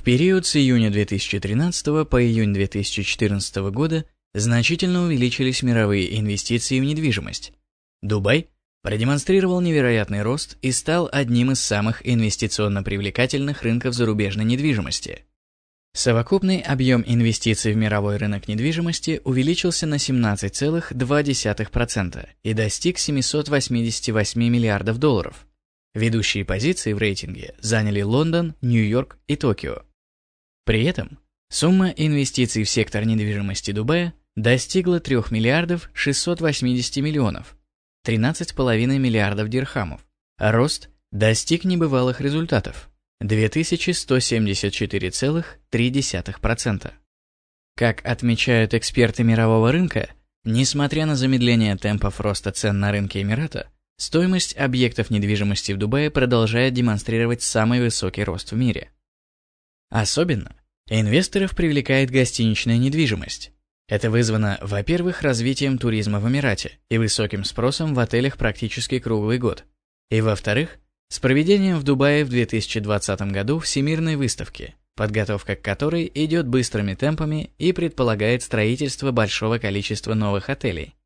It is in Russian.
В период с июня 2013 по июнь 2014 года значительно увеличились мировые инвестиции в недвижимость. Дубай продемонстрировал невероятный рост и стал одним из самых инвестиционно привлекательных рынков зарубежной недвижимости. Совокупный объем инвестиций в мировой рынок недвижимости увеличился на 17,2% и достиг 788 миллиардов долларов. Ведущие позиции в рейтинге заняли Лондон, Нью-Йорк и Токио. При этом сумма инвестиций в сектор недвижимости Дубая достигла 3 миллиардов 680 миллионов, 13,5 миллиардов дирхамов, рост достиг небывалых результатов – 2174,3%. Как отмечают эксперты мирового рынка, несмотря на замедление темпов роста цен на рынке Эмирата, стоимость объектов недвижимости в Дубае продолжает демонстрировать самый высокий рост в мире. Особенно Инвесторов привлекает гостиничная недвижимость. Это вызвано, во-первых, развитием туризма в Эмирате и высоким спросом в отелях практически круглый год. И во-вторых, с проведением в Дубае в 2020 году Всемирной выставки, подготовка к которой идет быстрыми темпами и предполагает строительство большого количества новых отелей.